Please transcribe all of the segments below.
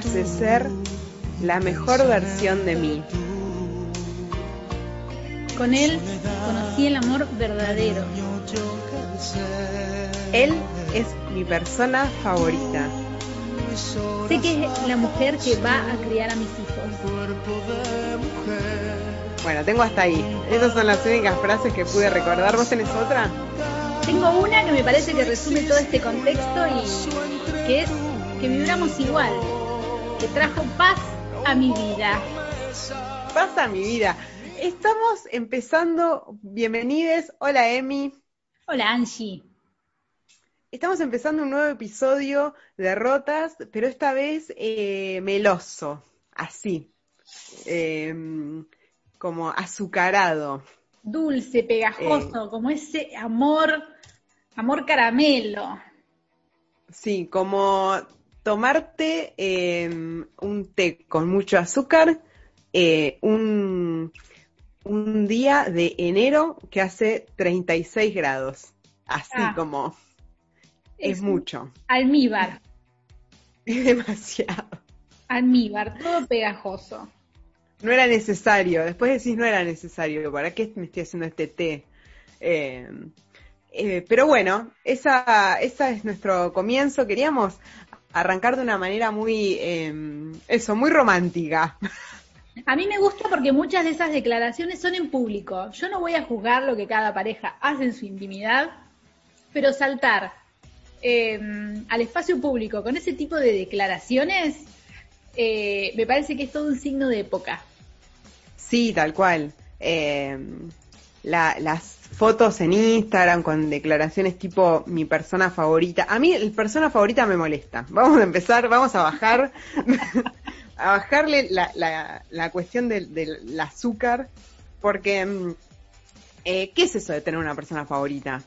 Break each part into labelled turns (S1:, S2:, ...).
S1: Hace ser la mejor versión de mí.
S2: Con él conocí el amor verdadero.
S1: Él es mi persona favorita.
S2: Sé que es la mujer que va a criar a mis hijos.
S1: Bueno, tengo hasta ahí. Esas son las únicas frases que pude recordar. ¿Vos tenés otra?
S2: Tengo una que me parece que resume todo este contexto y que es que vibramos igual, que trajo paz a mi vida.
S1: Pasa mi vida. Estamos empezando. Bienvenides. Hola, Emi.
S2: Hola Angie.
S1: Estamos empezando un nuevo episodio de Rotas, pero esta vez eh, meloso, así, eh, como azucarado.
S2: Dulce, pegajoso, como ese amor, amor caramelo.
S1: Sí, como tomarte eh, un té con mucho azúcar eh, un, un día de enero que hace 36 grados. Así
S2: Ah.
S1: como es,
S2: Es-
S1: mucho,
S2: Almíbar,
S1: es demasiado.
S2: almíbar, todo pegajoso.
S1: No era necesario, después decís no era necesario, ¿para qué me estoy haciendo este té? Eh, eh, pero bueno, esa, esa es nuestro comienzo. Queríamos arrancar de una manera muy, eh, eso, muy romántica.
S2: A mí me gusta porque muchas de esas declaraciones son en público. Yo no voy a juzgar lo que cada pareja hace en su intimidad, pero saltar eh, al espacio público con ese tipo de declaraciones eh, me parece que es todo un signo de época.
S1: Sí, tal cual. Eh, la- las fotos en Instagram con declaraciones tipo mi persona favorita. A mí el persona favorita me molesta. Vamos a empezar, vamos a bajar, a bajarle la, la, la cuestión del, del azúcar, porque mm, eh, ¿qué es eso de tener una persona favorita?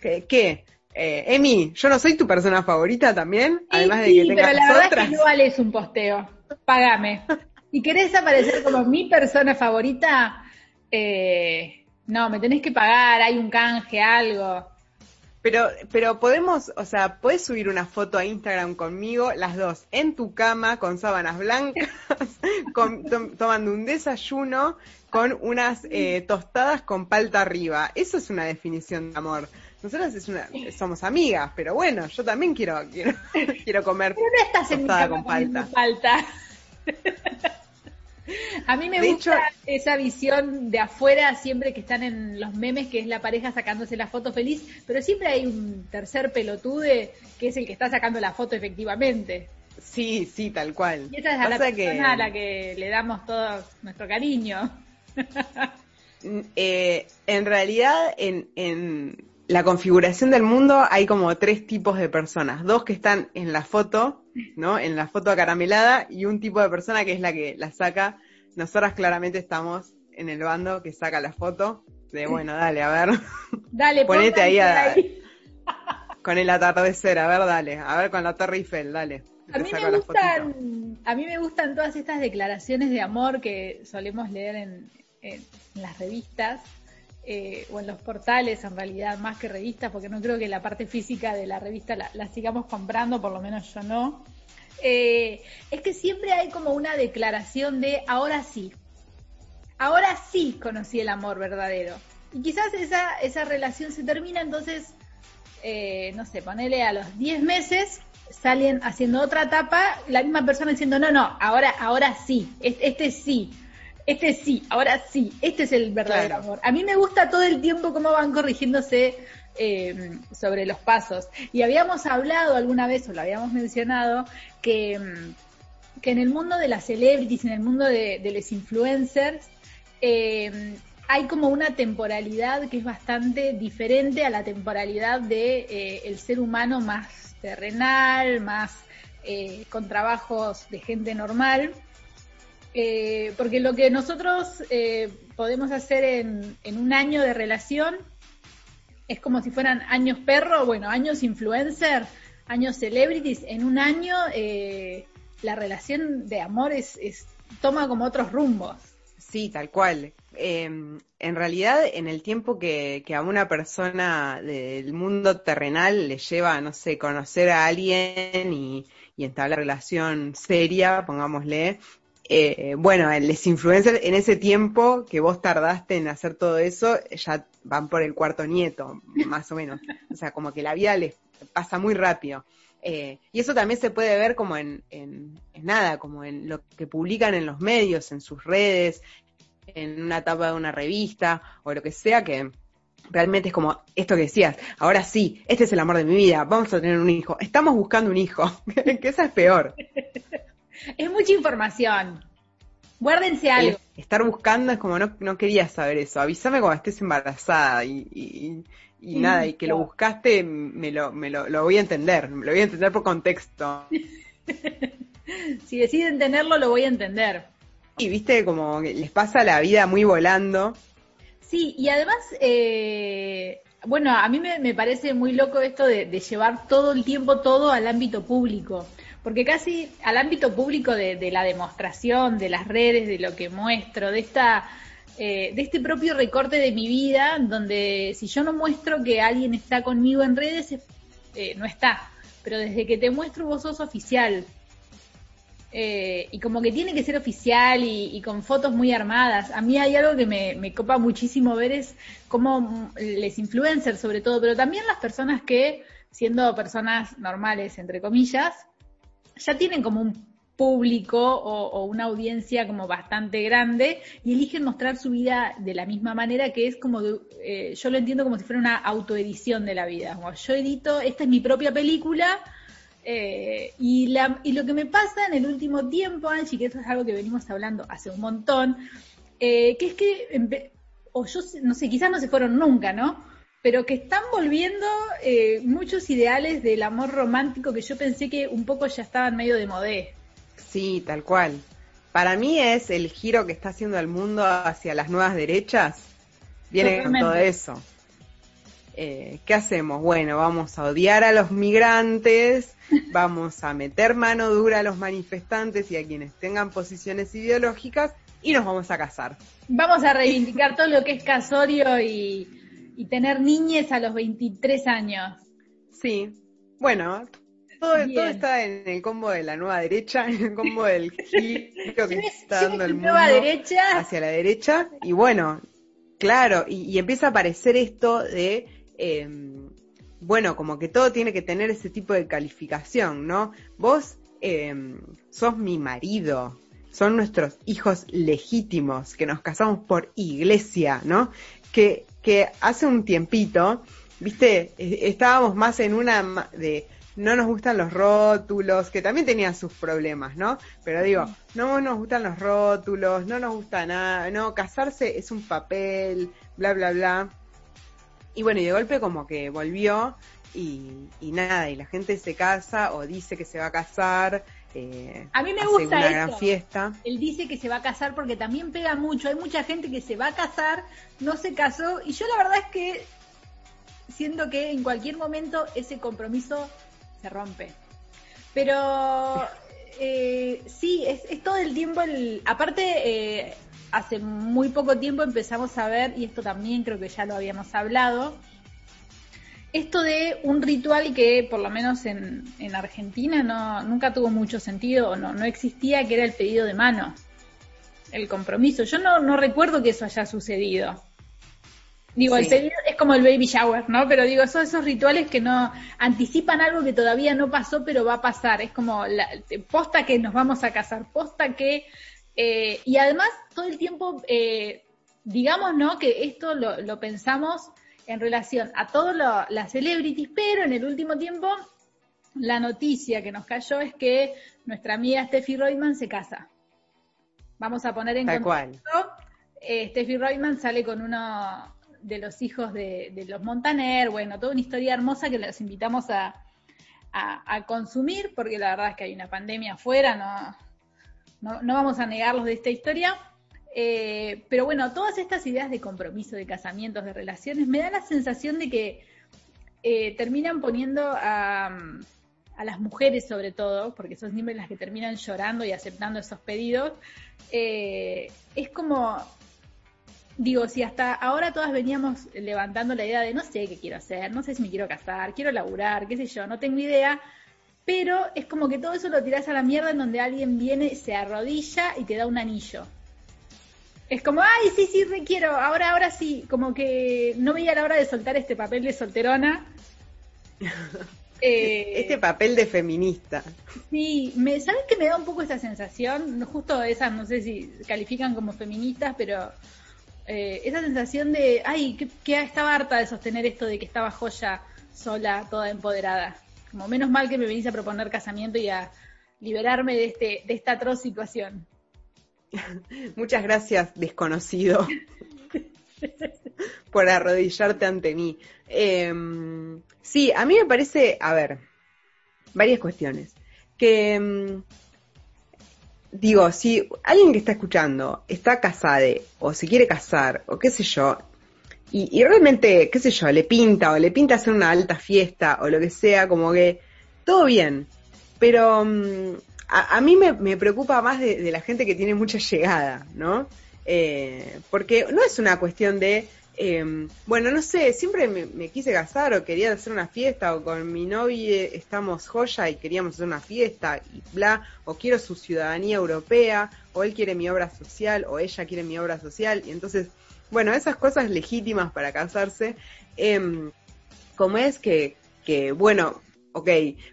S1: ¿Qué? qué? Eh, Emi, yo no soy tu persona favorita también, además de
S2: sí,
S1: que tengas
S2: pero la verdad
S1: otras.
S2: es que no vales un posteo. Págame. Si querés aparecer como mi persona favorita, eh, no, me tenés que pagar, hay un canje, algo.
S1: Pero, pero podemos, o sea, puedes subir una foto a Instagram conmigo, las dos, en tu cama, con sábanas blancas, con- tom- tomando un desayuno, con unas eh, tostadas con palta arriba. Eso es una definición de amor. Nosotras es una, somos amigas, pero bueno, yo también quiero, quiero, quiero comer
S2: Pero no estás en mi
S1: tostada
S2: cama
S1: con palta.
S2: A mí me
S1: De
S2: gusta
S1: hecho-
S2: esa visión de afuera siempre que están en los memes, que es la pareja sacándose la foto feliz, pero siempre hay un tercer pelotude que es el que está sacando la foto efectivamente.
S1: Sí, sí, tal cual.
S2: Y esa es a la persona
S1: que-
S2: a la que le damos todo nuestro cariño.
S1: Mm, eh, en realidad, en, en la configuración del mundo hay como tres tipos de personas. Dos que están en la foto, ¿no? En la foto acaramelada y un tipo de persona que es la que la saca. Nosotras claramente estamos en el bando que saca la foto. De bueno, dale, a ver,
S2: Dale,
S1: Ponete ahí a-
S2: pónganse
S1: con el atardecer, a ver, dale, a ver con la Torre Eiffel, dale.
S2: A mí, me gustan, a mí me gustan todas estas declaraciones de amor que solemos leer en, en las revistas eh, o en los portales, en realidad, más que revistas, porque no creo que la parte física de la revista la, sigamos comprando, por lo menos yo no. Eh, es que siempre hay como una declaración de ahora sí, ahora sí conocí el amor verdadero. Y quizás esa, esa relación se termina, entonces eh, no sé, ponele a los 10 meses, salen haciendo otra etapa, la misma persona diciendo, no, no, ahora, ahora sí, este, sí, este sí, ahora sí, este es el verdadero amor. A mí me gusta todo el tiempo cómo van corrigiéndose eh, sobre los pasos. Y habíamos hablado alguna vez, o lo habíamos mencionado, que, mm, que en el mundo de las celebrities, en el mundo de, los influencers, eh, hay como una temporalidad que es bastante diferente a la temporalidad de eh, el ser humano más terrenal, más eh, con trabajos de gente normal. Eh, porque lo que nosotros podemos hacer en, en, un año de relación es como si fueran años perro, bueno, años influencer, años celebrities. En un año la relación de amor es, es, toma como otros rumbos.
S1: Sí, tal cual. Em, en realidad, en el tiempo que, a una persona del mundo terrenal le lleva, no sé, conocer a alguien y, y entablar relación seria, pongámosle, eh, bueno, les influencers en ese tiempo que vos tardaste en hacer todo eso, ya van por el cuarto nieto, más o menos. O sea, como que la vida les pasa muy rápido. Eh, y eso también se puede ver como en, en, nada, como en lo que publican en los medios, en sus redes, en una etapa de una revista o lo que sea, que realmente es como esto que decías, ahora sí, este es el amor de mi vida, vamos a tener un hijo, estamos buscando un hijo, que esa es peor.
S2: Es mucha información. Guárdense algo.
S1: estar buscando es como no, no quería saber eso. Avísame cuando estés embarazada y, y, nada, y que lo buscaste, me, lo, me lo, lo, voy a entender. Me lo voy a entender por contexto.
S2: si deciden tenerlo, lo voy a entender.
S1: Y viste, como les pasa la vida muy volando.
S2: Sí, y además, eh, bueno, a mí me, parece muy loco esto de, llevar todo el tiempo todo al ámbito público, porque casi al ámbito público de, la demostración, de las redes, de lo que muestro, de esta... Eh, de este propio recorte de mi vida, donde si yo no muestro que alguien está conmigo en redes, eh, no está. Pero desde que te muestro vos sos oficial, eh, y como que tiene que ser oficial y, con fotos muy armadas. A mí hay algo que me, copa muchísimo ver es cómo les influencers sobre todo, pero también las personas que, siendo personas normales, entre comillas, ya tienen como un público o, una audiencia como bastante grande y eligen mostrar su vida de la misma manera que es como, eh, yo lo entiendo como si fuera una autoedición de la vida. Como yo edito, esta es mi propia película, eh, y, la, y lo que me pasa en el último tiempo, Angie, que eso es algo que venimos hablando hace un montón, eh, que es que, o yo no sé, quizás no se fueron nunca, ¿no? Pero que están volviendo eh, muchos ideales del amor romántico que yo pensé que un poco ya estaban medio de modé.
S1: Sí, tal cual. Para mí es el giro que está haciendo el mundo hacia las nuevas derechas. Viene con todo eso. Eh, ¿qué hacemos? Bueno, vamos a odiar a los migrantes, vamos a meter mano dura a los manifestantes y a quienes tengan posiciones ideológicas y nos vamos a casar.
S2: Vamos a reivindicar todo lo que es casorio y, tener niñes a los 23 años.
S1: Sí, bueno, todo, está en el combo de la nueva derecha, en el combo del giro que está dando el mundo hacia la derecha. Y bueno, claro, y empieza a aparecer esto de Em, bueno, como que todo tiene que tener ese tipo de calificación, ¿no? Vos em, sos mi marido, son nuestros hijos legítimos, que nos casamos por iglesia, ¿no? Que, que hace un tiempito, viste, e, estábamos más en una de no nos gustan los rótulos, que también tenían sus problemas, ¿no? Pero digo, no nos gustan los rótulos, no nos gusta nada, no, casarse es un papel, bla, bla, bla. Y bueno, y de golpe como que volvió y, nada, y la gente se casa o dice que se va a casar.
S2: Eh, a mí me gusta una gran fiesta. Él dice que se va a casar porque también pega mucho. Hay mucha gente que se va a casar, no se casó, y yo la verdad es que siento que en cualquier momento ese compromiso se rompe. Pero eh, sí, es, es, todo el tiempo el. Aparte, eh, hace muy poco tiempo empezamos a ver, y esto también creo que ya lo habíamos hablado, esto de un ritual que por lo menos en, Argentina no, nunca tuvo mucho sentido o no, no existía, que era el pedido de mano, el compromiso. Yo no, no recuerdo que eso haya sucedido. Digo, el pedido es como el baby shower, ¿no? Pero digo, son esos rituales que no anticipan algo que todavía no pasó, pero va a pasar. Es como la posta que nos vamos a casar, posta que... Eh, y además, todo el tiempo, eh, digamos, ¿no? Que esto lo, lo pensamos en relación a todas las celebrities, pero en el último tiempo la noticia que nos cayó es que nuestra amiga Steffi Reutemann se casa. Vamos a poner en contexto. Eh, Steffi Reutemann sale con uno de los hijos de, los Montaner, bueno, toda una historia hermosa que los invitamos a, consumir, porque la verdad es que hay una pandemia afuera, no, no, vamos a negarlos de esta historia. Eh, pero bueno, todas estas ideas de compromiso, de casamientos, de relaciones, me da la sensación de que eh, terminan poniendo a, las mujeres sobre todo, porque son siempre las que terminan llorando y aceptando esos pedidos, eh, es como, digo, si hasta ahora todas veníamos levantando la idea de no sé qué quiero hacer, no sé si me quiero casar, quiero laburar, qué sé yo, no tengo idea, pero es como que todo eso lo tirás a la mierda en donde alguien viene, se arrodilla y te da un anillo. Es como, ay, sí, sí, requiero, ahora, ahora sí, como que no veía la hora de soltar este papel de solterona.
S1: Eh, este papel de feminista.
S2: Sí, me, ¿sabes que me da un poco esa sensación? Justo esas, no sé si califican como feministas, pero eh, esa sensación de, ay, que, estaba harta de sostener esto de que estaba joya sola, toda empoderada. Como menos mal que me venís a proponer casamiento y a liberarme de, este, de esta atroz situación.
S1: Muchas gracias, desconocido, por arrodillarte ante mí. Em, sí, a mí me parece, a ver, varias cuestiones. Que, em, digo, si alguien que está escuchando está casado o se quiere casar o qué sé yo, y, realmente, qué sé yo, le pinta o le pinta hacer una alta fiesta o lo que sea, como que todo bien. Pero em, a, mí me, preocupa más de, la gente que tiene mucha llegada, ¿no? Eh, porque no es una cuestión de eh, bueno, no sé, siempre me, quise casar o quería hacer una fiesta o con mi novia estamos joya y queríamos hacer una fiesta y bla, o quiero su ciudadanía europea, o él quiere mi obra social, o ella quiere mi obra social, y entonces, bueno, esas cosas legítimas para casarse, eh, como es que, que, bueno, ok,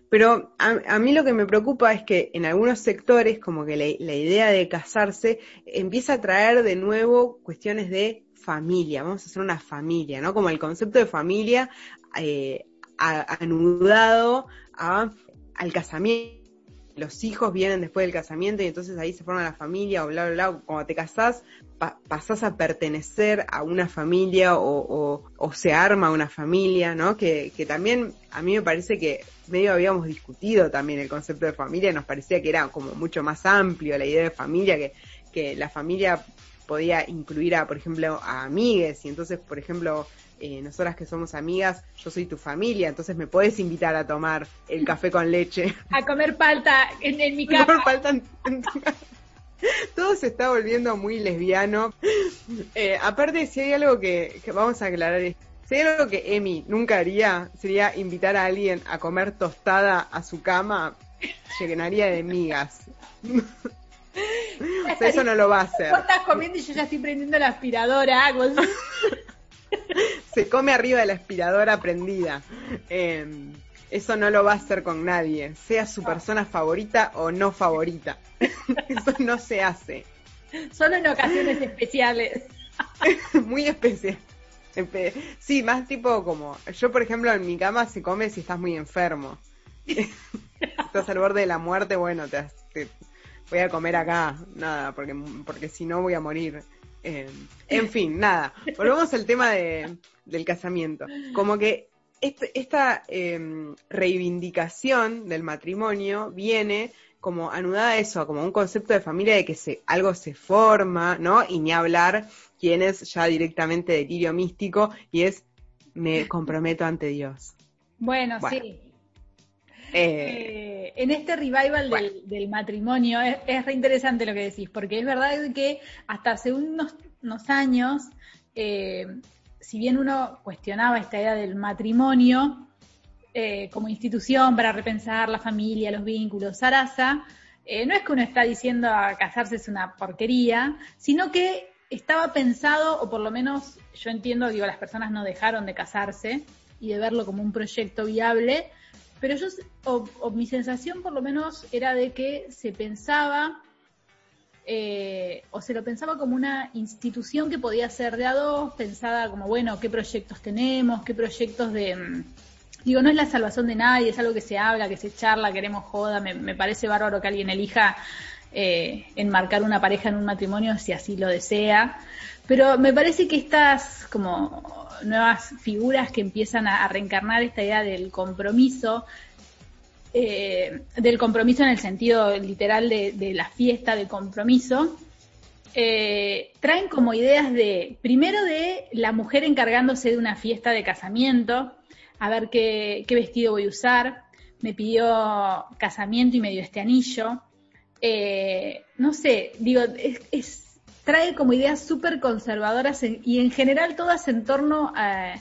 S1: pero a, mí lo que me preocupa es que en algunos sectores como que la, idea de casarse empieza a traer de nuevo cuestiones de familia, vamos a hacer una familia, ¿no? Como el concepto de familia eh, anudado a, al casamiento. Los hijos vienen después del casamiento y entonces ahí se forma la familia o bla, bla, bla. Cuando te casás, pasás a pertenecer a una familia o, se arma una familia, ¿no? Que, que también a mí me parece que medio habíamos discutido también el concepto de familia, nos parecía que era como mucho más amplio la idea de familia, que, que la familia podía incluir a, por ejemplo, a amigues, y entonces, por ejemplo, eh, nosotras que somos amigas, yo soy tu familia, entonces me puedes invitar a tomar el café con leche.
S2: A comer palta en, mi casa. comer palta en,
S1: Todo se está volviendo muy lesbiano. Eh, aparte, si hay algo que, que vamos a aclarar, si hay algo que Emi nunca haría, sería invitar a alguien a comer tostada a su cama, llenaría de migas. eso no lo va a hacer.
S2: Vos estás comiendo y yo ya estoy prendiendo la aspiradora.
S1: Se come arriba de la aspiradora prendida. Em, eso no lo va a hacer con nadie, sea su persona favorita o no favorita. eso no se hace.
S2: Solo en ocasiones especiales.
S1: Muy especial. Sí, más tipo como, yo por ejemplo en mi cama se come si estás muy enfermo. estás al borde de la muerte, bueno, te, te, voy a comer acá, nada, porque, porque si no voy a morir. Eh, en fin, nada. Volvemos al tema de, del casamiento. Como que este, esta em, reivindicación del matrimonio viene como anudada a eso, como un concepto de familia de que se, algo se forma, ¿no? Y ni hablar quién es ya directamente delirio místico y es me comprometo ante Dios.
S2: bueno. sí, eh, en este revival del, matrimonio es, es interesante lo que decís, porque es verdad que hasta hace unos, años, eh, si bien uno cuestionaba esta idea del matrimonio eh, como institución para repensar la familia, los vínculos, Sarasa, no es que uno está diciendo a casarse es una porquería, sino que estaba pensado, o por lo menos yo entiendo, digo, las personas no dejaron de casarse y de verlo como un proyecto viable, pero yo, o, mi sensación por lo menos era de que se pensaba, eh, o se lo pensaba como una institución que podía ser de a dos, pensada como, bueno, qué proyectos tenemos, qué proyectos de... Mm, digo, no es la salvación de nadie, es algo que se habla, que se charla, queremos joda, me, me parece bárbaro que alguien elija eh, enmarcar una pareja en un matrimonio si así lo desea. Pero me parece que estas como nuevas figuras que empiezan a, reencarnar esta idea del compromiso, eh, del compromiso en el sentido literal de, la fiesta de compromiso, eh, traen como ideas de, primero de la mujer encargándose de una fiesta de casamiento, a ver qué, qué vestido voy a usar, me pidió casamiento y me dio este anillo, eh, no sé, digo, es, trae como ideas súper conservadoras y en general todas en torno a,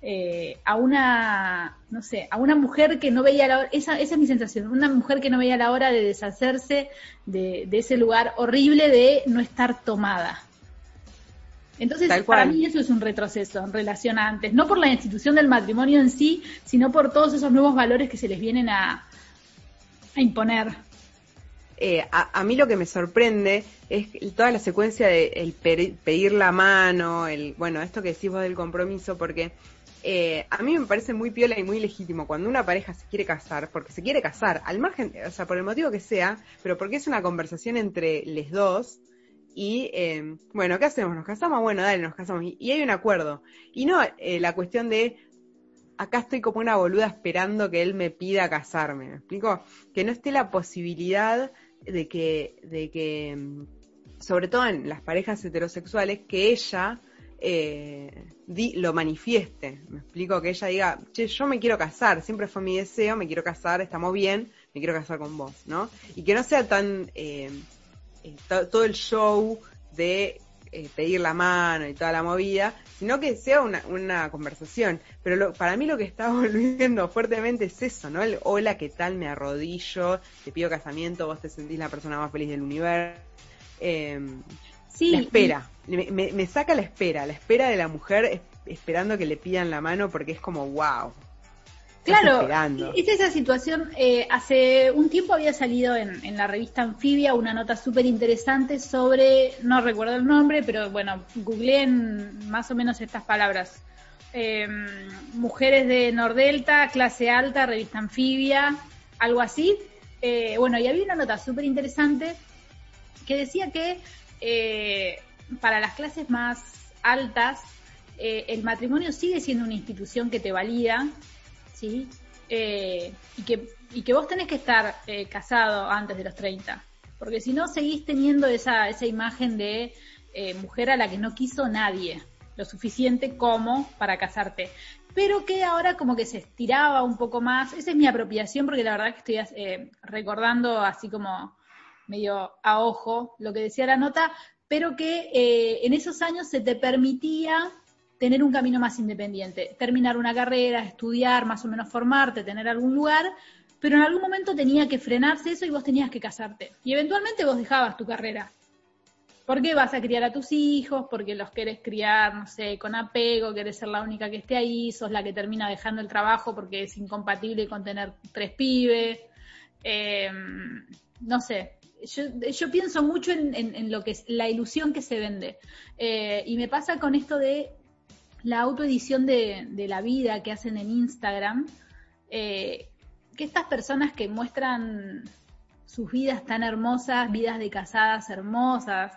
S2: eh, a una, no sé, a una mujer que no veía la hora, esa, esa es mi sensación, una mujer que no veía la hora de deshacerse de, de ese lugar horrible de no estar tomada. Entonces, para mí eso es un retroceso en relación a antes, no por la institución del matrimonio en sí, sino por todos esos nuevos valores que se les vienen a, a imponer.
S1: Eh, a, mí lo que me sorprende es toda la secuencia de el pedir la mano, el bueno, esto que decís vos del compromiso, porque eh, a mí me parece muy piola y muy legítimo cuando una pareja se quiere casar, porque se quiere casar, al margen, o sea, por el motivo que sea, pero porque es una conversación entre los dos. Y eh, bueno, ¿qué hacemos? ¿Nos casamos? Bueno, dale, nos casamos. Y, hay un acuerdo. Y no la cuestión de acá estoy como una boluda esperando que él me pida casarme. ¿Me explico? Que no esté la posibilidad de que, de que, mm, sobre todo en las parejas heterosexuales, que ella eh, lo manifieste. Me explico que ella diga, che, yo me quiero casar, siempre fue mi deseo, me quiero casar, estamos bien, me quiero casar con vos, ¿no? Y que no sea tan eh, eh, todo el show de pedir la mano y toda la movida, sino que sea una, una conversación. Pero para mí lo que está volviendo fuertemente es eso, ¿no? El hola, ¿qué tal? Me arrodillo, te pido casamiento, vos te sentís la persona más feliz del universo. Em, sí, la espera, me, saca la espera, la espera de la mujer esperando que le pidan la mano porque es como, wow,
S2: Claro, es esa situación. Eh, hace un tiempo había salido en, la revista Anfibia una nota súper interesante sobre, no recuerdo el nombre, pero bueno, googleé en más o menos estas palabras. Em, mujeres de Nordelta, clase alta, revista Anfibia, algo así. Eh, bueno, y había una nota súper interesante que decía que eh, para las clases más altas, el matrimonio sigue siendo una institución que te valida, ¿sí? Eh, y, que, y que vos tenés que estar eh, casado antes de los 30, porque si no seguís teniendo esa, esa imagen de eh, mujer a la que no quiso nadie, lo suficiente como para casarte, pero que ahora como que se estiraba un poco más, esa es mi apropiación porque la verdad que estoy recordando así como medio a ojo lo que decía la nota, pero que en esos años se te permitía tener un camino más independiente, terminar una carrera, estudiar, más o menos formarte, tener algún lugar, pero en algún momento tenía que frenarse eso y vos tenías que casarte. Y eventualmente vos dejabas tu carrera. Porque vas a criar a tus hijos, porque los querés criar, no sé, con apego, querés ser la única que esté ahí, sos la que termina dejando el trabajo porque es incompatible con tener tres pibes. Em, no sé, yo, pienso mucho en, lo que es la ilusión que se vende. Eh, y me pasa con esto de la autoedición de, de la vida que hacen en Instagram, eh, que estas personas que muestran sus vidas tan hermosas, vidas de casadas hermosas,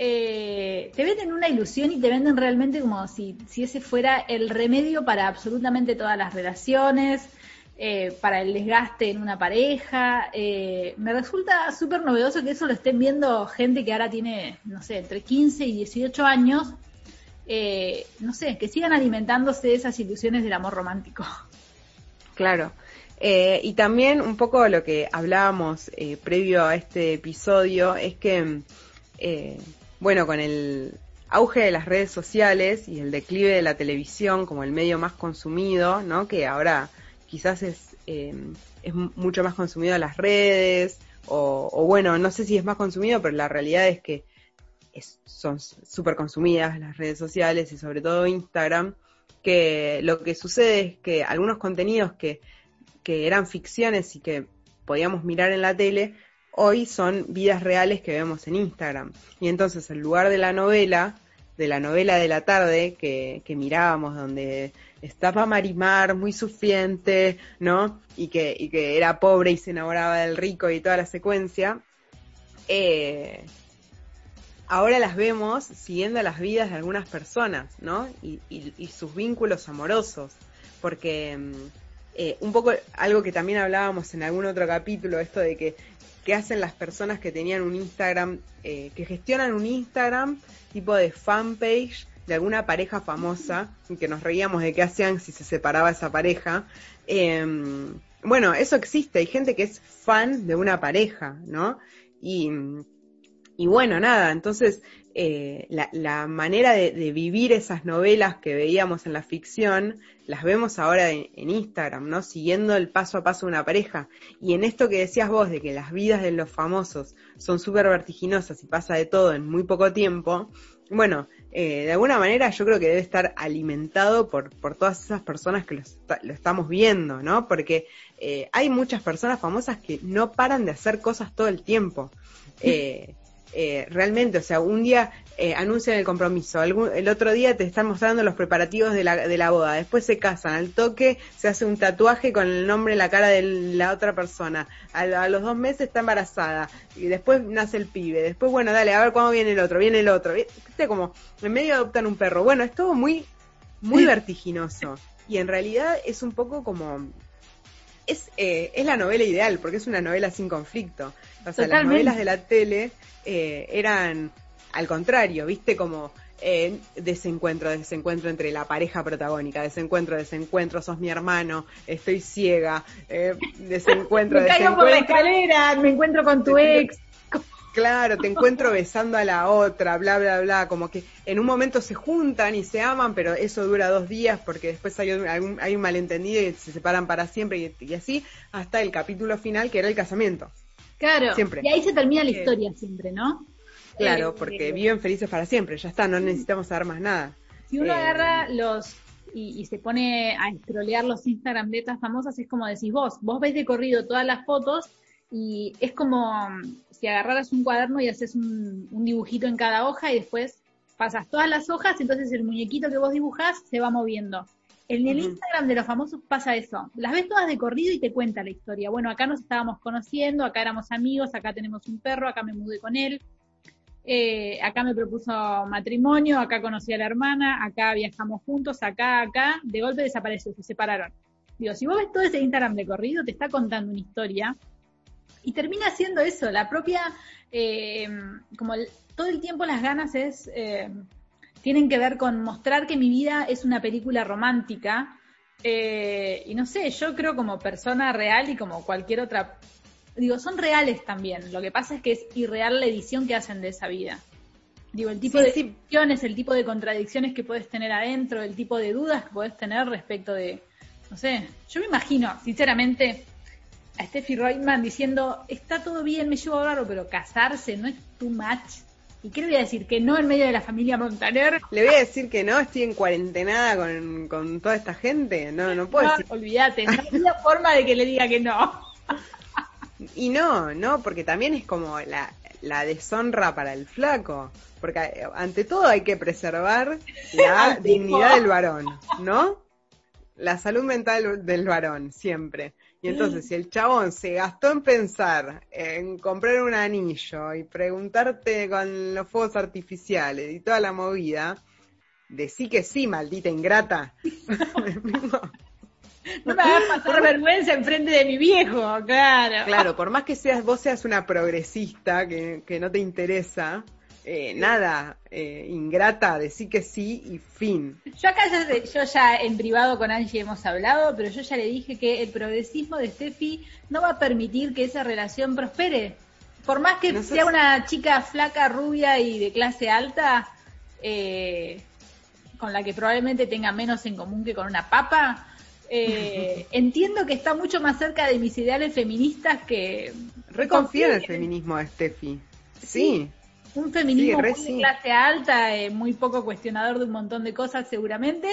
S2: eh, te venden una ilusión y te venden realmente como si, si ese fuera el remedio para absolutamente todas las relaciones, eh, para el desgaste en una pareja. me resulta súper novedoso que eso lo estén viendo gente que ahora tiene, no sé, entre 15 y 18 años eh, no sé, que sigan alimentándose de esas ilusiones del amor romántico.
S1: Claro. Eh, y también un poco lo que hablábamos eh, previo a este episodio es que, bueno, con el auge de las redes sociales y el declive de la televisión como el medio más consumido, ¿no? Que ahora quizás es, es mucho más consumido las redes, o, o, bueno, no sé si es más consumido, pero la realidad es que son súper consumidas las redes sociales y sobre todo Instagram, que lo que sucede es que algunos contenidos que, que eran ficciones y que podíamos mirar en la tele, hoy son vidas reales que vemos en Instagram. Y entonces, en lugar de la novela, de la novela de la tarde que, que mirábamos, donde estaba Marimar muy sufriente, ¿no? Y que, y que era pobre y se enamoraba del rico y toda la secuencia, eh, ahora las vemos siguiendo las vidas de algunas personas, ¿no? Y, sus vínculos amorosos, porque mm, eh, un poco algo que también hablábamos en algún otro capítulo, esto de que qué hacen las personas que tenían un Instagram, eh, que gestionan un Instagram tipo de fanpage de alguna pareja famosa, que nos reíamos de qué hacían si se separaba esa pareja. Em, bueno, eso existe, hay gente que es fan de una pareja, ¿no? Y, y bueno, nada, entonces eh, la, la, manera de, vivir esas novelas que veíamos en la ficción, las vemos ahora en, Instagram, ¿no? Siguiendo el paso a paso de una pareja. Y en esto que decías vos, de que las vidas de los famosos son súper vertiginosas y pasa de todo en muy poco tiempo, bueno, eh, de alguna manera yo creo que debe estar alimentado por, por todas esas personas que lo, estamos viendo, ¿no? Porque eh, hay muchas personas famosas que no paran de hacer cosas todo el tiempo. Eh, eh, realmente, o sea, un día eh, anuncian el compromiso, el otro día te están mostrando los preparativos de la, de la boda, después se casan, al toque se hace un tatuaje con el nombre en la cara de la otra persona, a, los dos meses está embarazada, y después nace el pibe, después, bueno, dale, a ver cuándo viene el otro, viene el otro, ¿viste? Como en medio adoptan un perro, bueno, es todo muy, muy vertiginoso, y en realidad es un poco como es, eh, es la novela ideal, porque es una novela sin conflicto. O sea, las novelas de la tele eh, eran al contrario, viste como eh, desencuentro, desencuentro entre la pareja protagónica, desencuentro, desencuentro, sos mi hermano, estoy ciega, eh, desencuentro,
S2: me caigo por la escalera, me encuentro con tu ex.
S1: Claro, te encuentro besando a la otra, bla, bla, bla, como que en un momento se juntan y se aman, pero eso dura dos días porque después hay un, hay un malentendido y se separan para siempre y así hasta el capítulo final que era el casamiento.
S2: Claro, siempre. y ahí se termina la historia siempre, ¿no?
S1: Claro, eh, porque viven felices para siempre, ya está, no necesitamos saber más nada.
S2: Si uno eh, agarra los y, se pone a estrolear los Instagram de estas famosas, es como decís vos, vos ves de corrido todas las fotos y es como mm, si agarraras un cuaderno y haces un, un dibujito en cada hoja y después pasas todas las hojas, entonces el muñequito que vos dibujás se va moviendo. En el Instagram de los famosos pasa eso. Las ves todas de corrido y te cuenta la historia. Bueno, acá nos estábamos conociendo, acá éramos amigos, acá tenemos un perro, acá me mudé con él, eh, acá me propuso matrimonio, acá conocí a la hermana, acá viajamos juntos, acá, acá, de golpe desapareció, se separaron. Digo, si vos ves todo ese Instagram de corrido, te está contando una historia y termina siendo eso, la propia, eh, como todo el tiempo las ganas es... Eh, tienen que ver con mostrar que mi vida es una película romántica. Eh, y no sé, yo creo como persona real y como cualquier otra, digo, son reales también. Lo que pasa es que es irreal la edición que hacen de esa vida. Digo, el tipo de ediciones, el tipo de contradicciones que puedes tener adentro, el tipo de dudas que puedes tener respecto de, no sé, yo me imagino, sinceramente, a Steffi Reutemann diciendo, está todo bien, me llevo raro, pero casarse no es too much. ¿Y qué le voy a decir? ¿Que no en medio de la familia Montaner?
S1: Le voy a decir que no, estoy en cuarentenada con, con toda esta gente. No, no puedo decir.
S2: Olvídate, no hay forma de que le diga que no.
S1: Y no, no, porque también es como la, la deshonra para el flaco. Porque eh, ante todo hay que preservar la dignidad del varón, ¿no? La salud mental del varón, siempre. Y entonces, si el chabón se gastó en pensar en comprar un anillo y preguntarte con los fuegos artificiales y toda la movida, decí que sí, maldita ingrata.
S2: no me hagas pasar vergüenza enfrente de mi viejo, claro.
S1: Claro, por más que seas, vos seas una progresista que, que no te interesa, eh, nada, eh, ingrata, decir que sí y fin.
S2: Yo acá ya, yo ya en privado con Angie hemos hablado, pero yo ya le dije que el progresismo de Steffi no va a permitir que esa relación prospere. Por más que sea una chica flaca, rubia y de clase alta, eh, con la que probablemente tenga menos en común que con una papa, entiendo que está mucho más cerca de mis ideales feministas que...
S1: Reconfía en el feminismo de Steffi. sí
S2: Un feminismo
S1: Sí,
S2: muy de clase alta, eh, muy poco cuestionador de un montón de cosas seguramente,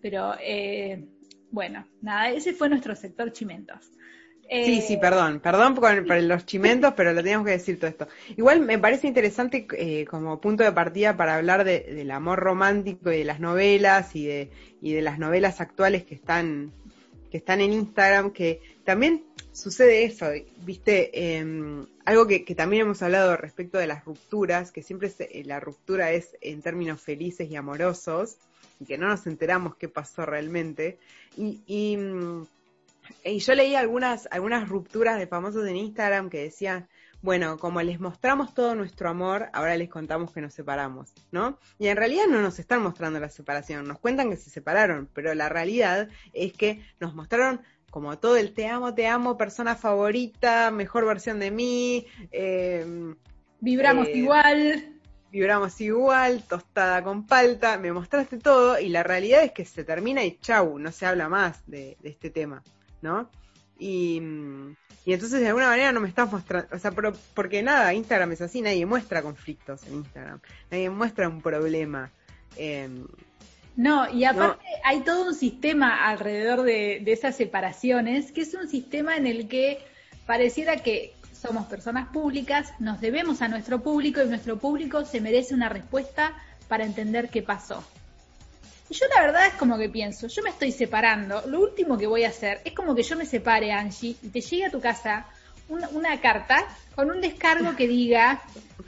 S2: pero eh, bueno, nada, ese fue nuestro sector chimentos. Eh,
S1: Sí, sí, perdón, perdón por, por los chimentos, pero lo teníamos que decir todo esto. Igual me parece interesante eh, como punto de partida para hablar de- del amor romántico y de las novelas y de, y de las novelas actuales que están, que están en Instagram, que también sucede eso, viste, Em, algo que, también hemos hablado respecto de las rupturas, que siempre se- eh, la ruptura es en términos felices y amorosos, y que no nos enteramos qué pasó realmente. Y, y, mm, y yo leí algunas, algunas rupturas de famosos en Instagram que decían, bueno, como les mostramos todo nuestro amor, ahora les contamos que nos separamos, ¿no? Y en realidad no nos están mostrando la separación, nos cuentan que se separaron, pero la realidad es que nos mostraron como todo el te amo, te amo, persona favorita, mejor versión de mí, eh,
S2: Vibramos
S1: eh,
S2: igual.
S1: vibramos igual, tostada con palta, me mostraste todo y la realidad es que se termina y chau, no se habla más de, de este tema, ¿no? Y, y entonces de alguna manera no me estás mostrando, o sea, pero, porque nada, Instagram es así, nadie muestra conflictos en Instagram, nadie muestra un problema. Eh,
S2: No, y aparte hay todo un sistema alrededor de, de esas separaciones, que es un sistema en el que pareciera que somos personas públicas, nos debemos a nuestro público y nuestro público se merece una respuesta para entender qué pasó. Y yo la verdad es como que pienso, yo me estoy separando, lo último que voy a hacer es como que yo me separe, Angie, y te llegue a tu casa una, una carta con un descargo que diga,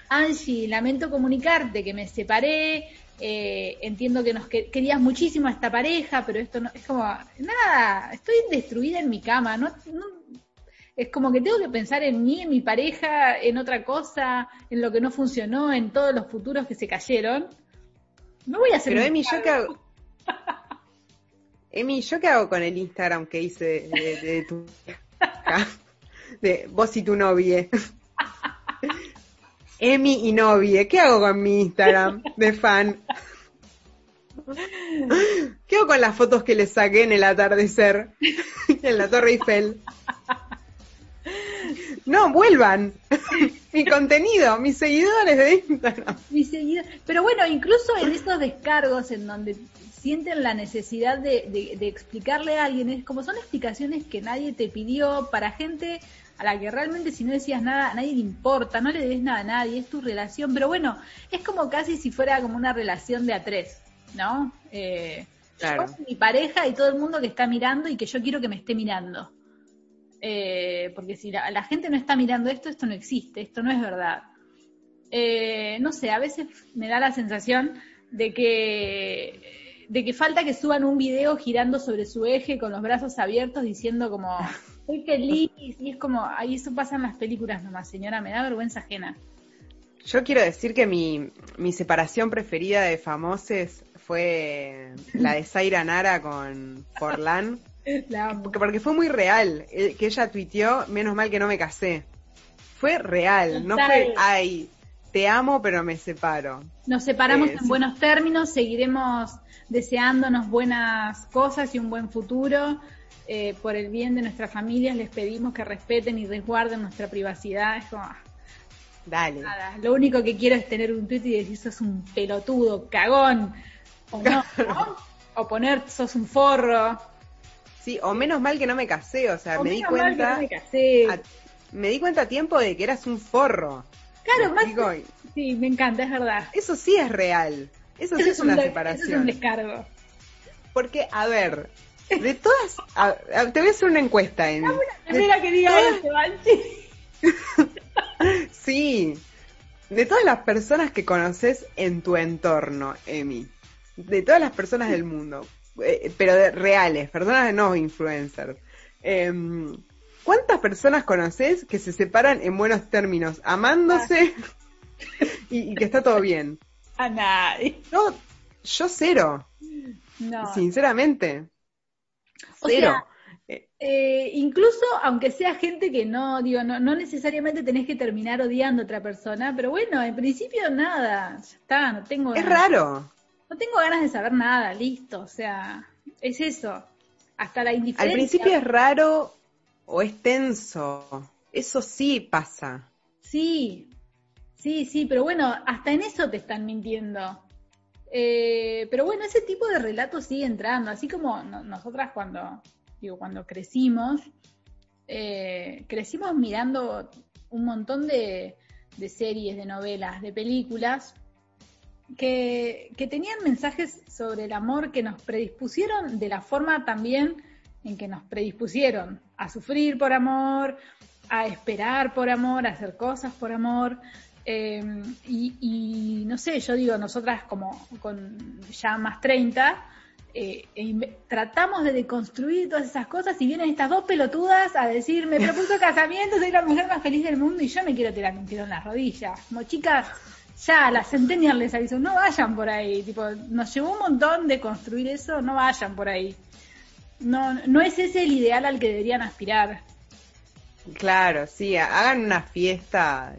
S2: Angie, lamento comunicarte que me separé, eh, entiendo que nos que- querías muchísimo a esta pareja, pero esto no, es como, nada, estoy destruida en mi cama, no, no- es como que tengo que pensar en mí, en mi pareja, en otra cosa, en lo que no funcionó, en todos los futuros que se cayeron. No voy a hacer
S1: pero Emi, ¿yo qué hago? Emi, ¿yo qué hago con el Instagram que hice de, de- de tu de vos y tu novia? Emi y novie, ¿qué hago con mi Instagram de fan? ¿Qué hago con las fotos que le saqué en el atardecer en la Torre Eiffel? No, vuelvan. Mi contenido, mis seguidores de Instagram.
S2: Mi seguida- Pero bueno, incluso en esos descargos en donde sienten la necesidad de, de- de explicarle a alguien, es como son explicaciones que nadie te pidió para gente a la que realmente si no decías nada, a nadie le importa, no le debes nada a nadie, es tu relación, pero bueno, es como casi si fuera como una relación de a tres, ¿no? Eh,
S1: Claro.
S2: yo, mi pareja y todo el mundo que está mirando y que yo quiero que me esté mirando. Eh, porque si la, la gente no está mirando esto, esto no existe, esto no es verdad. Eh, no sé, a veces me da la sensación de que, de que falta que suban un video girando sobre su eje con los brazos abiertos diciendo como, estoy feliz, y es como, ahí eso pasa en las películas nomás, señora, me da vergüenza ajena.
S1: Yo quiero decir que mi, mi separación preferida de famosos fue la de Zaira Nara con Forlán. Porque, porque fue muy real. eh, Que ella tuiteó, menos mal que no me casé. Fue real, no fue, ay, te amo pero me separo.
S2: Nos separamos
S1: Eh,
S2: en
S1: sí.
S2: buenos términos, seguiremos deseándonos buenas cosas y un buen futuro. Eh, por el bien de nuestras familias les pedimos que respeten y resguarden nuestra privacidad. Es como, ah,
S1: Dale.
S2: nada, lo único que quiero es tener un tweet y decir sos un pelotudo, cagón. O no, ¿no? O poner sos un forro.
S1: Sí, o menos mal que no me casé, o sea,
S2: O
S1: me di
S2: menos mal que
S1: cuenta,
S2: no me casé.
S1: a- me di cuenta a tiempo de que eras un forro.
S2: Claro,
S1: ¿Me
S2: más. Sí, me encanta, es verdad.
S1: Eso sí es real. Eso sí es una
S2: un
S1: separación.
S2: Eso es un descargo.
S1: Porque, a ver, de todas, a- a- te voy a hacer una encuesta, Emi.
S2: Primera que diga Banchi.
S1: Sí, de todas las personas que conoces en tu entorno, Emi, de todas las personas del mundo, eh, pero de reales, personas no influencers, em, ¿cuántas personas conoces que se separan en buenos términos, amándose y, y que está todo bien?
S2: A nadie.
S1: No, yo cero,
S2: No.
S1: sinceramente,
S2: O
S1: cero.
S2: sea, Eh, incluso aunque sea gente que no, digo, no, no necesariamente tenés que terminar odiando a otra persona, pero bueno, en principio nada, ya está, no tengo
S1: es
S2: ganas,
S1: raro.
S2: no tengo ganas de saber nada, listo, o sea, es eso, hasta la
S1: Al
S2: indiferencia.
S1: principio es raro o es tenso, eso sí pasa.
S2: Sí, Sí, sí, pero bueno, hasta en eso te están mintiendo. Eh, pero bueno, ese tipo de relatos sigue entrando, así como nosotras cuando, digo, cuando crecimos, eh, crecimos mirando un montón de, series, de novelas, de películas que, que, tenían mensajes sobre el amor que nos predispusieron de la forma también en que nos predispusieron a sufrir por amor, a esperar por amor, a hacer cosas por amor. Em, y, no sé, yo digo, nosotras como con ya más 30, eh, tratamos de deconstruir todas esas cosas y vienen estas dos pelotudas a decir, me propuso casamiento, soy la mujer más feliz del mundo y yo me quiero tirar un tiro en las rodillas. Como chicas, ya las Centennial les aviso, no vayan por ahí, tipo, nos llevó un montón de construir eso, no vayan por ahí. No, no es ese el ideal al que deberían aspirar.
S1: Claro, sí, hagan una fiesta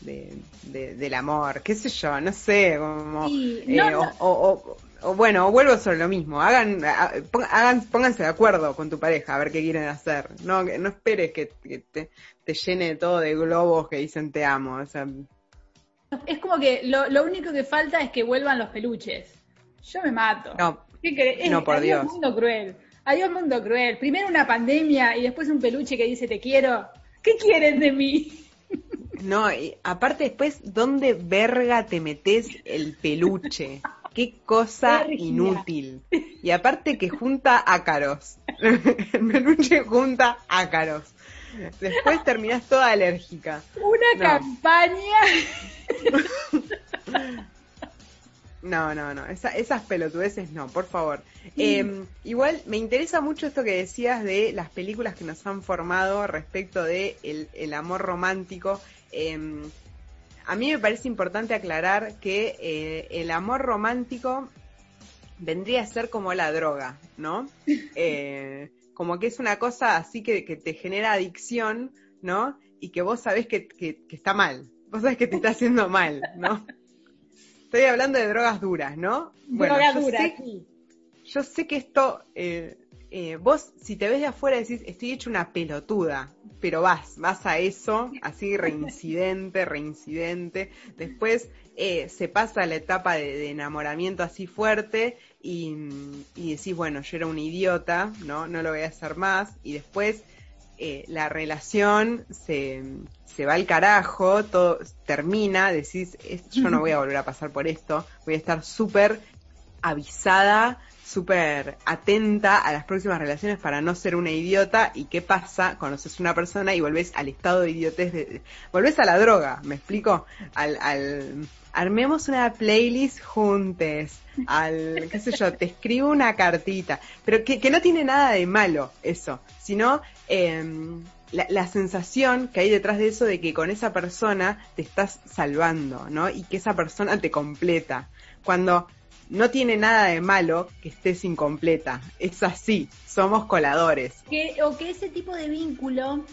S1: de, del amor, qué sé yo, no sé, como... Eh, o, o, bueno, vuelvo sobre lo mismo, hagan, hagan, pónganse de acuerdo con tu pareja a ver qué quieren hacer, no, no esperes que, te, te, llene todo de globos que dicen te amo, o sea...
S2: Es como que lo, lo único que falta es que vuelvan los peluches. Yo me mato.
S1: No, no por Dios.
S2: mundo cruel. Adiós mundo cruel. Primero una pandemia y después un peluche que dice te quiero. ¿Qué quieren de mí?
S1: No, y aparte después, ¿dónde verga te metes el peluche? Qué cosa inútil. Y aparte que junta ácaros. El peluche junta ácaros. Después terminás toda alérgica.
S2: Una campaña.
S1: No, no, no, esas pelotudeces no, por favor. Em, igual me interesa mucho esto que decías de las películas que nos han formado respecto de el, amor romántico. Em, a mí me parece importante aclarar que eh, el amor romántico vendría a ser como la droga, ¿no? Eh, como que es una cosa así que, te genera adicción, ¿no? Y que vos sabés que, que está mal, vos sabés que te está haciendo mal, ¿no? Estoy hablando de drogas duras, ¿no?
S2: Bueno, yo sé,
S1: Yo sé que esto, eh, eh, vos si te ves de afuera decís, estoy hecho una pelotuda, pero vas, vas a eso, así reincidente, reincidente. Después eh, se pasa la etapa de, enamoramiento así fuerte y, y, decís, bueno, yo era un idiota, ¿no? No lo voy a hacer más. Y después la relación se, se va al carajo, todo termina, decís, yo no voy a volver a pasar por esto, voy a estar súper avisada, súper atenta a las próximas relaciones para no ser una idiota y qué pasa conoces una persona y volvés al estado de idiotez, de, volvés a la droga, ¿me explico? Al, al, armemos una playlist juntes, al, qué sé yo, te escribo una cartita, pero que, que no tiene nada de malo eso, sino... Eh, la, sensación que hay detrás de eso de que con esa persona te estás salvando, ¿no? Y que esa persona te completa. Cuando no tiene nada de malo que estés incompleta. Es así, somos coladores.
S2: o que ese tipo de vínculo,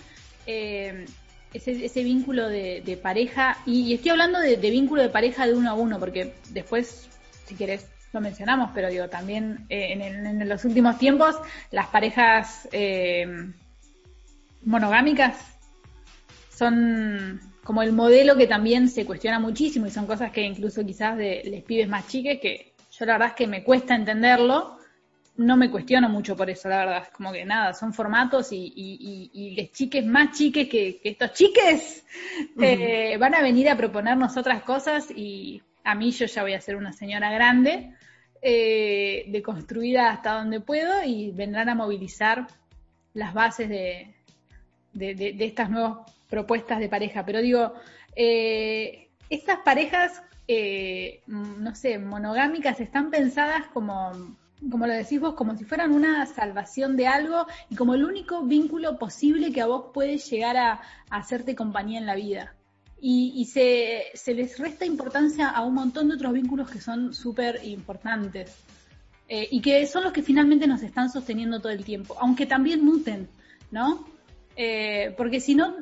S2: eh, ese, vínculo de, pareja, y, estoy hablando de, vínculo de pareja de uno a uno, porque después, si querés, lo mencionamos, pero digo, también eh, en, los últimos tiempos, las parejas... Eh, monogámicas son como el modelo que también se cuestiona muchísimo y son cosas que incluso quizás de les pibes más chiques que yo la verdad es que me cuesta entenderlo, no me cuestiono mucho por eso, la verdad, es como que nada, son formatos y, y, y, les chiques más chiques que, estos chiques eh, van a venir a proponernos otras cosas y a mí yo ya voy a ser una señora grande, eh, deconstruida hasta donde puedo y vendrán a movilizar las bases de, de, estas nuevas propuestas de pareja, pero digo, eh, estas parejas, eh, no sé, monogámicas están pensadas como, como lo decís vos, como si fueran una salvación de algo y como el único vínculo posible que a vos puede llegar a, hacerte compañía en la vida. Y, se, les resta importancia a un montón de otros vínculos que son súper importantes. Eh, y que son los que finalmente nos están sosteniendo todo el tiempo, aunque también muten, ¿no? Eh, porque si no,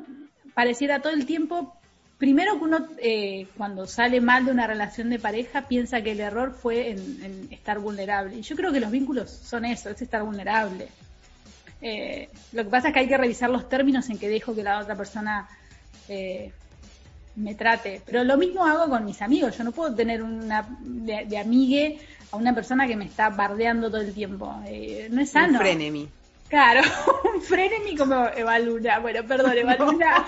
S2: pareciera todo el tiempo, primero que uno eh, cuando sale mal de una relación de pareja piensa que el error fue en, estar vulnerable. Y yo creo que los vínculos son eso, es estar vulnerable. Eh, lo que pasa es que hay que revisar los términos en que dejo que la otra persona me trate. Pero lo mismo hago con mis amigos. Yo no puedo tener una de, de amigue a una persona que me está bardeando todo el tiempo. Eh, no es sano.
S1: Un frenemy.
S2: Claro, un frenemy como Evaluna. Bueno, perdón, Evaluna.
S1: No,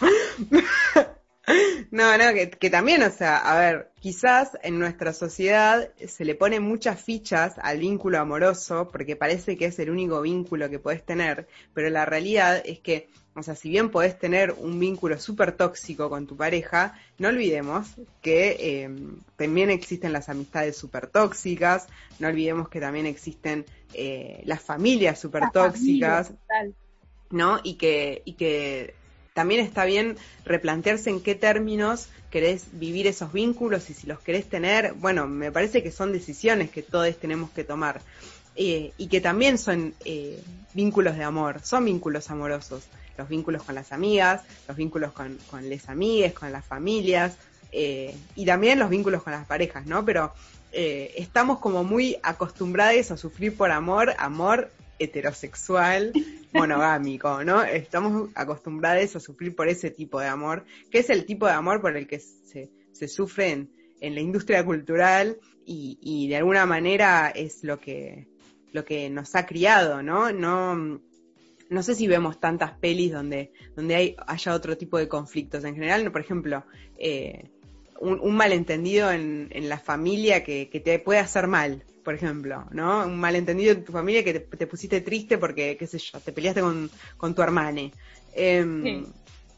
S1: no, que, que, también, o sea, a ver, quizás en nuestra sociedad se le pone muchas fichas al vínculo amoroso porque parece que es el único vínculo que podés tener, pero la realidad es que, o sea, si bien podés tener un vínculo súper tóxico con tu pareja, no olvidemos que eh, también existen las amistades súper tóxicas, no olvidemos que también existen eh, las familias súper tóxicas, ¿no? Y que, y que también está bien replantearse en qué términos querés vivir esos vínculos y si los querés tener, bueno, me parece que son decisiones que todos tenemos que tomar. Eh, y que también son eh, vínculos de amor, son vínculos amorosos, los vínculos con las amigas, los vínculos con, con les con las familias eh, y también los vínculos con las parejas, ¿no? Pero estamos como muy acostumbrados a sufrir por amor, amor heterosexual monogámico, ¿no? Estamos acostumbrados a sufrir por ese tipo de amor, que es el tipo de amor por el que se, se sufre en, la industria cultural y, y, de alguna manera es lo que, lo que nos ha criado, ¿no? No, no sé si vemos tantas pelis donde, donde hay, haya otro tipo de conflictos. En general, por ejemplo, eh, un, un, malentendido en, en la familia que, que te puede hacer mal, por ejemplo, ¿no? Un malentendido en tu familia que te, te pusiste triste porque, qué sé yo, te peleaste con, con tu hermane. Eh, sí.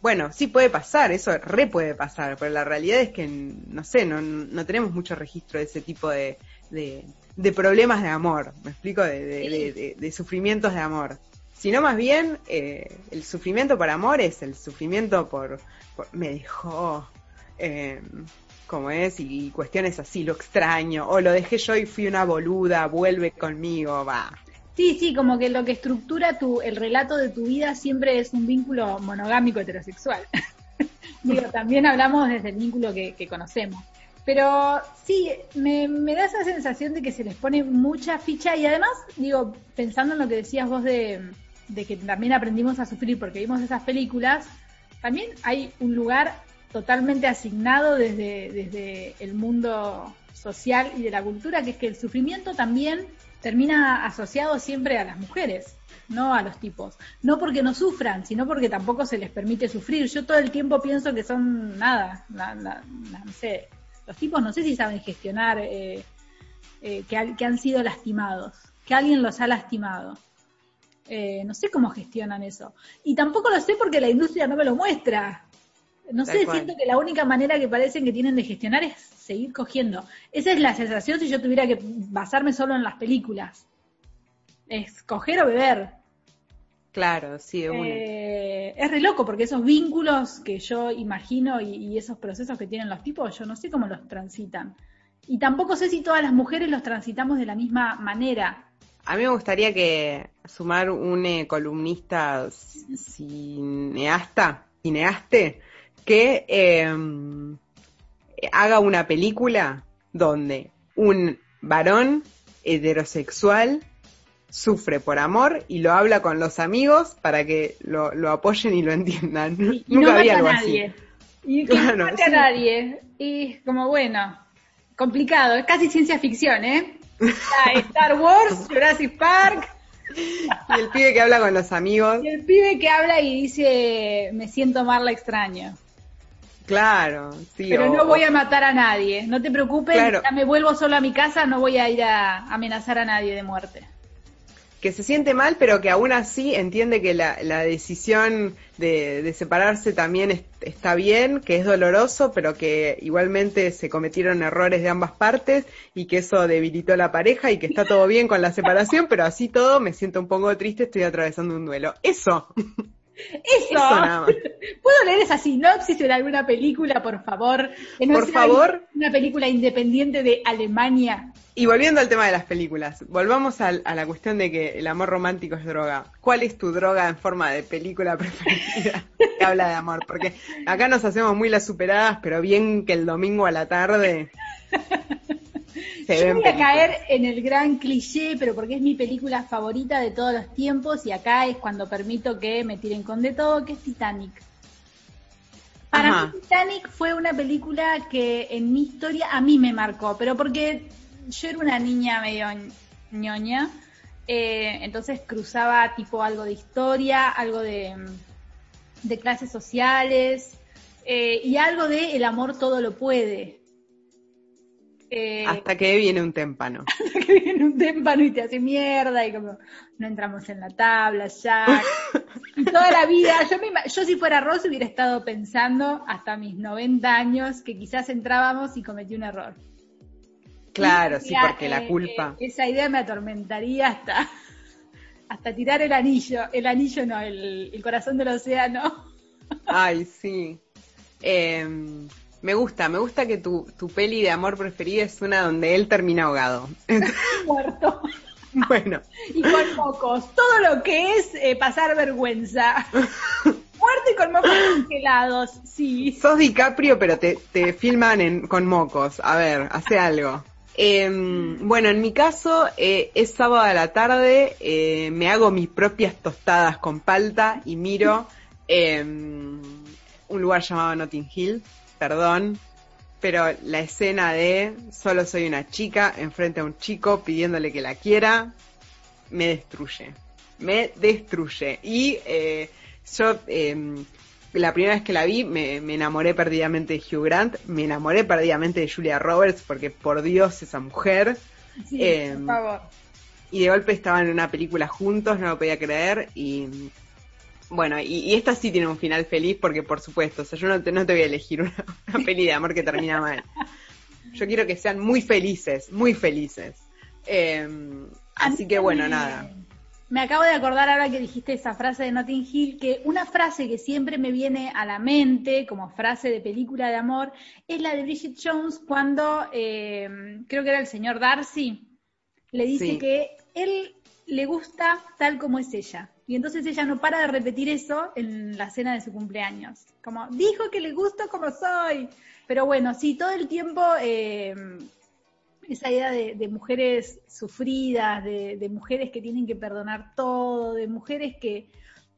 S1: Bueno, sí puede pasar, eso re puede pasar, pero la realidad es que, no sé, no, no tenemos mucho registro de ese tipo de, de, de problemas de amor, me explico, de, de, de, sufrimientos de amor. Sino más bien, eh, el sufrimiento por amor es el sufrimiento por, por me dejó, eh, como es, y, cuestiones así, lo extraño, o lo dejé yo y fui una boluda, vuelve conmigo, va.
S2: Sí, sí, como que lo que estructura tu, el relato de tu vida siempre es un vínculo monogámico heterosexual. Digo, también hablamos desde el vínculo que, conocemos. Pero sí, me, me, da esa sensación de que se les pone mucha ficha y además, digo, pensando en lo que decías vos de, de que también aprendimos a sufrir porque vimos esas películas, también hay un lugar totalmente asignado desde, desde el mundo social y de la cultura, que es que el sufrimiento también termina asociado siempre a las mujeres, no a los tipos. No porque no sufran, sino porque tampoco se les permite sufrir. Yo todo el tiempo pienso que son nada, la, la, la, no sé, los tipos no sé si saben gestionar eh, eh, que, que, han sido lastimados, que alguien los ha lastimado. Eh, no sé cómo gestionan eso. Y tampoco lo sé porque la industria no me lo muestra. No sé, siento que la única manera que parecen que tienen de gestionar es seguir cogiendo. Esa es la sensación si yo tuviera que basarme solo en las películas. Es coger o beber.
S1: Claro, sí,
S2: de eh, es re loco porque esos vínculos que yo imagino y, y, esos procesos que tienen los tipos, yo no sé cómo los transitan. Y tampoco sé si todas las mujeres los transitamos de la misma manera.
S1: A mí me gustaría que sumar un eh, columnista cineasta, cineaste, que eh, haga una película donde un varón heterosexual sufre por amor y lo habla con los amigos para que lo, lo apoyen y lo entiendan.
S2: Y, y Nunca no había algo nadie. así. Y que claro, no sí. a nadie. Y como bueno, complicado, es casi ciencia ficción, ¿eh? Star Wars, Jurassic Park.
S1: Y el pibe que habla con los amigos.
S2: Y el pibe que habla y dice, me siento Marla extraño.
S1: Claro, sí.
S2: Pero o, no voy a matar a nadie, no te preocupes, claro. ya me vuelvo solo a mi casa, no voy a ir a amenazar a nadie de muerte.
S1: Que se siente mal, pero que aún así entiende que la, la decisión de, de, separarse también es, está bien, que es doloroso, pero que igualmente se cometieron errores de ambas partes y que eso debilitó la pareja y que está todo bien con la separación, pero así todo me siento un poco triste, estoy atravesando un duelo. Eso.
S2: Eso. Eso ¿Puedo leer esa sinopsis en alguna película, por favor?
S1: Por favor.
S2: Una película independiente de Alemania.
S1: Y volviendo al tema de las películas, volvamos a, a, la cuestión de que el amor romántico es droga. ¿Cuál es tu droga en forma de película preferida que habla de amor? Porque acá nos hacemos muy las superadas, pero bien que el domingo a la tarde
S2: se Yo voy a caer en el gran cliché, pero porque es mi película favorita de todos los tiempos y acá es cuando permito que me tiren con de todo, que es Titanic. Para mí Titanic fue una película que en mi historia a mí me marcó, pero porque yo era una niña medio ñoña, eh, entonces cruzaba tipo algo de historia, algo de, de clases sociales eh, y algo de el amor todo lo puede.
S1: Eh, hasta que viene un témpano.
S2: Hasta que viene un témpano y te hace mierda y como no entramos en la tabla, ya. y toda la vida, yo, yo si fuera Ross hubiera estado pensando hasta mis 90 años que quizás entrábamos y cometí un error.
S1: Claro, sí, porque la culpa.
S2: Eh, esa idea me atormentaría hasta, hasta tirar el anillo. El anillo no, el, corazón del océano.
S1: Ay, sí. Em, me gusta, me gusta que tu, tu peli de amor preferida es una donde él termina ahogado.
S2: Muerto.
S1: Bueno.
S2: Y con mocos. Todo lo que es eh, pasar vergüenza. Muerto y con mocos congelados, sí.
S1: Sos DiCaprio, pero te, te filman en, con mocos. A ver, hace algo. Em, bueno, en mi caso eh, es sábado a la tarde, eh, me hago mis propias tostadas con palta y miro em, un lugar llamado Notting Hill, perdón, pero la escena de solo soy una chica enfrente a un chico pidiéndole que la quiera, me destruye, me destruye. Y eh, yo em, la primera vez que la vi me, enamoré perdidamente de Hugh Grant, me enamoré perdidamente de Julia Roberts, porque por Dios esa mujer.
S2: Sí, em, por favor.
S1: Y de golpe estaban en una película juntos, no lo podía creer, y bueno, y, esta sí tiene un final feliz, porque por supuesto, o sea, yo no te, no te voy a elegir una, peli de amor que termina mal. Yo quiero que sean muy felices, muy felices. Em, así que bueno, nada.
S2: Me acabo de acordar ahora que dijiste esa frase de Notting Hill, que una frase que siempre me viene a la mente como frase de película de amor es la de Bridget Jones cuando, eh, creo que era el señor Darcy, le dice que él le gusta tal como es ella. Y entonces ella no para de repetir eso en la cena de su cumpleaños. Como, dijo que le gusto como soy. Pero bueno, sí, todo el tiempo eh, esa idea de, mujeres sufridas, de, mujeres que tienen que perdonar todo, de mujeres que,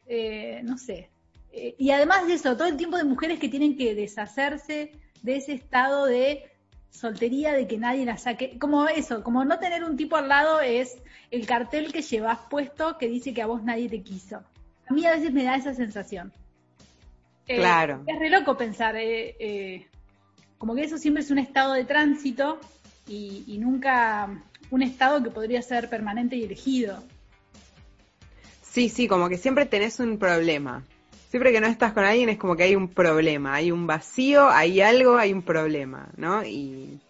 S2: eh, no sé, eh, y además de eso, todo el tiempo de mujeres que tienen que deshacerse de ese estado de soltería, de que nadie la saque, como eso, como no tener un tipo al lado es el cartel que llevas puesto que dice que a vos nadie te quiso. A mí a veces me da esa sensación.
S1: Eh, claro.
S2: Es re loco pensar, como que eso siempre es un estado de tránsito y, nunca un estado que podría ser permanente y elegido.
S1: Sí, sí, como que siempre tenés un problema. Siempre que no estás con alguien es como que hay un problema, hay un vacío, hay algo, hay un problema, ¿no? Y,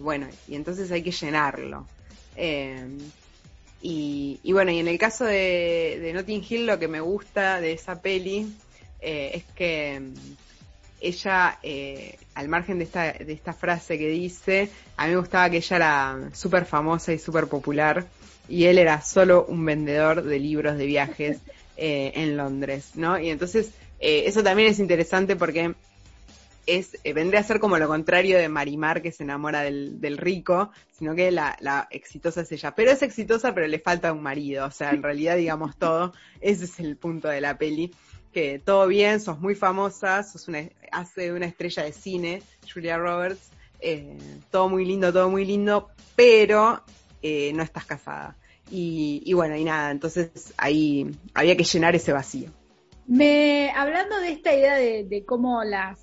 S1: bueno, y entonces hay que llenarlo. Eh, y, bueno, y en el caso de, Notting Hill lo que me gusta de esa peli eh, es que ella, eh, al margen de esta, de esta frase que dice, a mí me gustaba que ella era súper famosa y súper popular y él era solo un vendedor de libros de viajes eh, en Londres, ¿no? Y entonces eh, eso también es interesante porque es vendría a ser como lo contrario de Marimar que se enamora del, rico, sino que la, exitosa es ella. Pero es exitosa, pero le falta un marido. O sea, en realidad, digamos todo, ese es el punto de la peli que todo bien, sos muy famosa, sos una, hace una estrella de cine, Julia Roberts, eh, todo muy lindo, todo muy lindo, pero eh, no estás casada. Y, bueno, y nada, entonces ahí había que llenar ese vacío.
S2: Me, hablando de esta idea de, cómo las,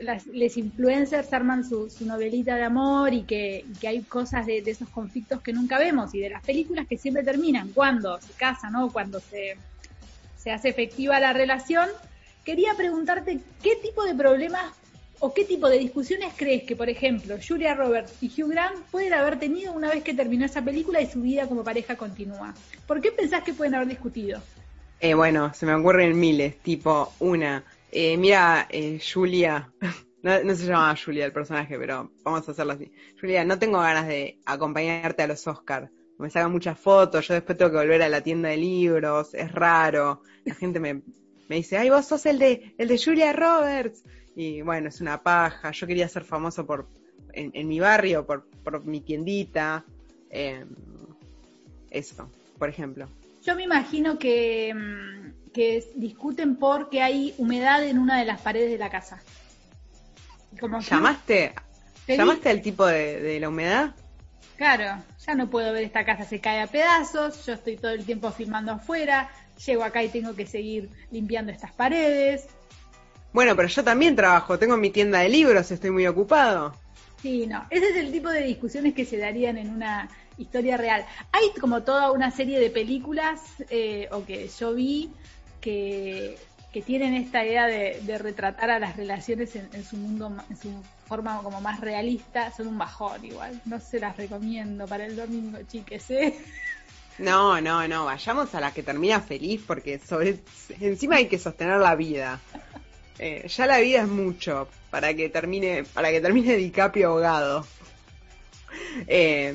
S2: las les influencers arman su, novelita de amor y que, hay cosas de, esos conflictos que nunca vemos y de las películas que siempre terminan cuando se casan o cuando se se hace efectiva la relación, quería preguntarte qué tipo de problemas o qué tipo de discusiones crees que, por ejemplo, Julia Roberts y Hugh Grant pueden haber tenido una vez que terminó esa película y su vida como pareja continúa. ¿Por qué pensás que pueden haber discutido?
S1: Eh, bueno, se me ocurren miles, tipo una. Eh, mira, eh, Julia, no, no, se llama Julia el personaje, pero vamos a hacerlo así. Julia, no tengo ganas de acompañarte a los Oscars me sacan muchas fotos, yo después tengo que volver a la tienda de libros, es raro, la gente me, dice, ay, vos sos el de, el de Julia Roberts, y bueno, es una paja, yo quería ser famoso por, en, mi barrio, por, por mi tiendita, eh, eso, por ejemplo.
S2: Yo me imagino que, mm, que discuten porque hay humedad en una de las paredes de la casa.
S1: Como ¿Llamaste, ¿Llamaste al tipo de, de la humedad?
S2: Claro, ya no puedo ver esta casa, se cae a pedazos, yo estoy todo el tiempo filmando afuera, llego acá y tengo que seguir limpiando estas paredes.
S1: Bueno, pero yo también trabajo, tengo mi tienda de libros, estoy muy ocupado.
S2: Sí, no, ese es el tipo de discusiones que se darían en una historia real. Hay como toda una serie de películas, eh, o que yo vi, que, tienen esta idea de, retratar a las relaciones en, su mundo, en su forma como más realista, son un bajón igual. No se las recomiendo para el domingo, chiques, ¿eh?
S1: No, no, no, vayamos a la que termina feliz porque sobre encima hay que sostener la vida. Eh, ya la vida es mucho para que termine, para que termine DiCaprio ahogado. Eh,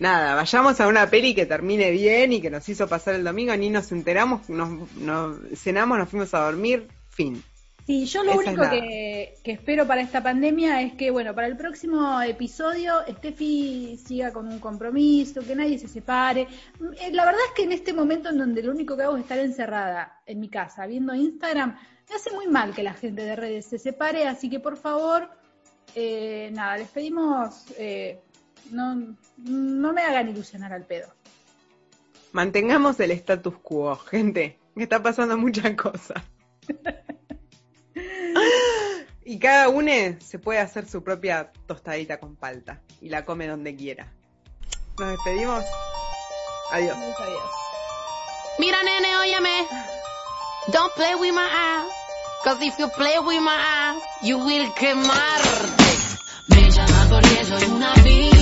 S1: nada, vayamos a una peli que termine bien y que nos hizo pasar el domingo, ni nos enteramos, nos, nos cenamos, nos fuimos a dormir, fin.
S2: Sí, yo lo único que, espero para esta pandemia es que, bueno, para el próximo episodio Steffi siga con un compromiso, que nadie se separe. Eh, la verdad es que en este momento en donde lo único que hago es estar encerrada en mi casa viendo Instagram, me hace muy mal que la gente de redes se separe, así que por favor, eh, nada, les pedimos, eh, no, no me hagan ilusionar al pedo.
S1: Mantengamos el status quo, gente, que está pasando muchas cosas. Y cada uno se puede hacer su propia tostadita con palta y la come donde quiera. Nos despedimos. Adiós. Adiós. Mira, nene, óyeme. Don't play with my ass. Cause if you play with my ass, you will quemarte. Me porque.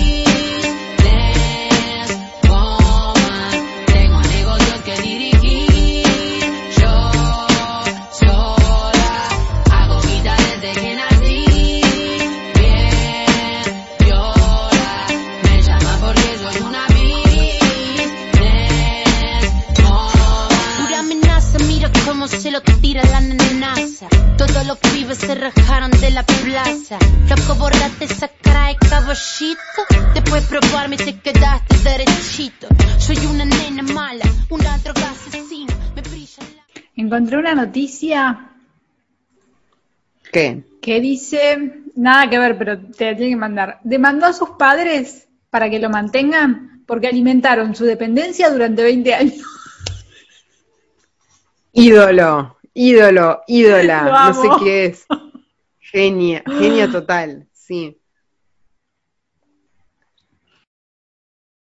S1: Se lo tira la nenaza. Todos los pibes se rajaron de la plaza. Loco, borrate esa cara de caballito. Después probarme te quedaste derechito. Soy una nena mala, una droga asesina. Me brilla la...
S2: Encontré una noticia.
S1: ¿Qué?
S2: Que dice, nada que ver, pero te la tiene que mandar. Demandó a sus padres para que lo mantengan porque alimentaron su dependencia durante 20 años.
S1: Ídolo, ídolo, ídola, no sé qué es. Genia, genia total, sí.